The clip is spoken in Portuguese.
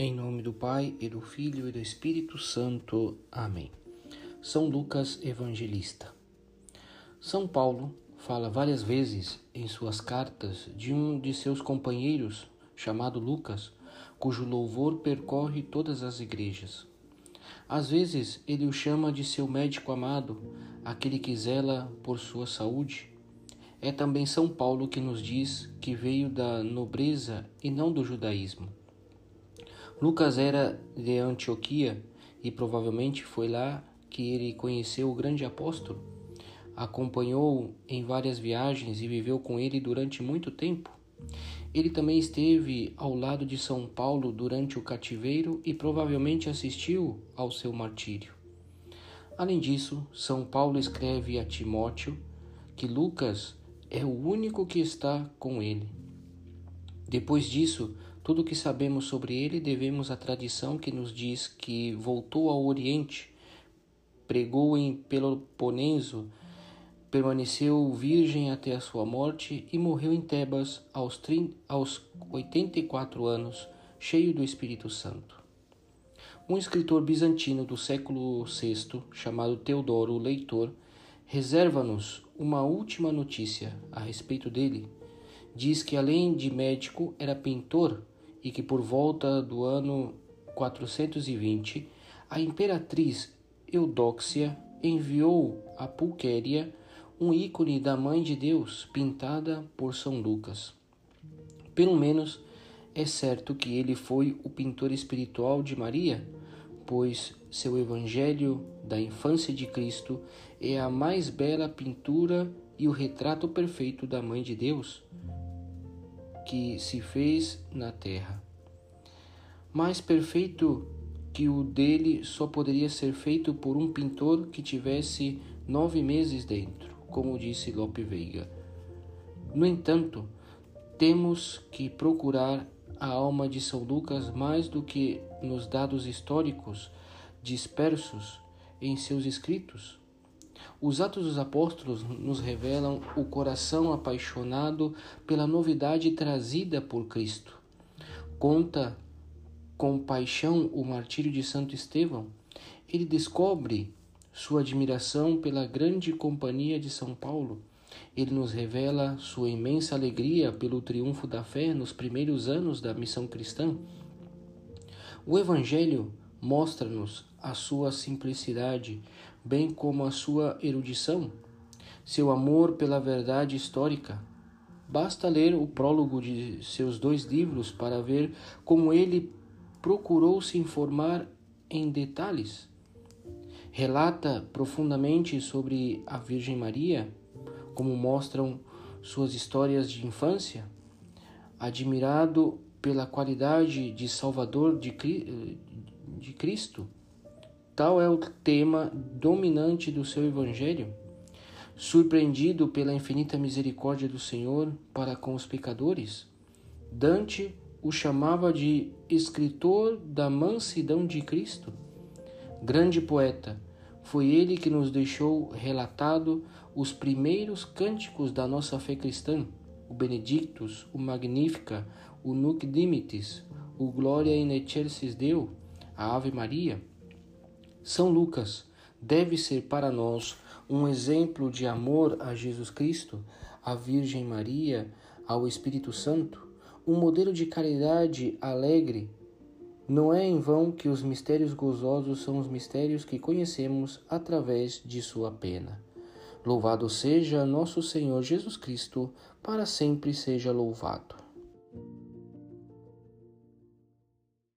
Em nome do Pai, e do Filho e do Espírito Santo. Amém. São Lucas Evangelista. São Paulo fala várias vezes em suas cartas de um de seus companheiros, chamado Lucas, cujo louvor percorre todas as igrejas. Às vezes ele o chama de seu médico amado, aquele que zela por sua saúde. É também São Paulo que nos diz que veio da nobreza e não do judaísmo Lucas era de Antioquia e provavelmente foi lá que ele conheceu o grande apóstolo. Acompanhou em várias viagens e viveu com ele durante muito tempo. Ele também esteve ao lado de São Paulo durante o cativeiro e provavelmente assistiu ao seu martírio. Além disso, São Paulo escreve a Timóteo que Lucas é o único que está com ele. Depois disso, tudo o que sabemos sobre ele devemos à tradição que nos diz que voltou ao Oriente, pregou em Peloponeso, permaneceu virgem até a sua morte e morreu em Tebas aos, 30, aos 84 anos, cheio do Espírito Santo. Um escritor bizantino do século VI, chamado Teodoro o Leitor, reserva-nos uma última notícia a respeito dele. Diz que, além de médico, era pintor e que por volta do ano 420 a imperatriz Eudóxia enviou a Pulquéria um ícone da Mãe de Deus pintada por São Lucas. Pelo menos é certo que ele foi o pintor espiritual de Maria, pois seu Evangelho da infância de Cristo é a mais bela pintura e o retrato perfeito da Mãe de Deus que se fez na terra. Mais perfeito que o dele só poderia ser feito por um pintor que tivesse nove meses dentro, como disse Lope Veiga. No entanto, temos que procurar a alma de São Lucas mais do que nos dados históricos dispersos em seus escritos. Os Atos dos Apóstolos nos revelam o coração apaixonado pela novidade trazida por Cristo. Conta com paixão o martírio de Santo Estevão. Ele descobre sua admiração pela grande companhia de São Paulo. Ele nos revela sua imensa alegria pelo triunfo da fé nos primeiros anos da missão cristã. O Evangelho mostra-nos a sua simplicidade, bem como a sua erudição, seu amor pela verdade histórica. Basta ler o prólogo de seus dois livros para ver como ele procurou se informar em detalhes. Relata profundamente sobre a Virgem Maria, como mostram suas histórias de infância, admirado pela qualidade de Salvador de, de Cristo Tal é o tema dominante do seu Evangelho. Surpreendido pela infinita misericórdia do Senhor para com os pecadores, Dante o chamava de escritor da mansidão de Cristo. Grande poeta, foi ele que nos deixou relatado os primeiros cânticos da nossa fé cristã, o Benedictus, o Magnifica, o Nunc Dimittis, o Gloria in excelsis Deo, a Ave Maria. São Lucas deve ser para nós um exemplo de amor a Jesus Cristo, à Virgem Maria, ao Espírito Santo, um modelo de caridade alegre. Não é em vão que os mistérios gozosos são os mistérios que conhecemos através de Sua pena. Louvado seja nosso Senhor Jesus Cristo, para sempre seja louvado.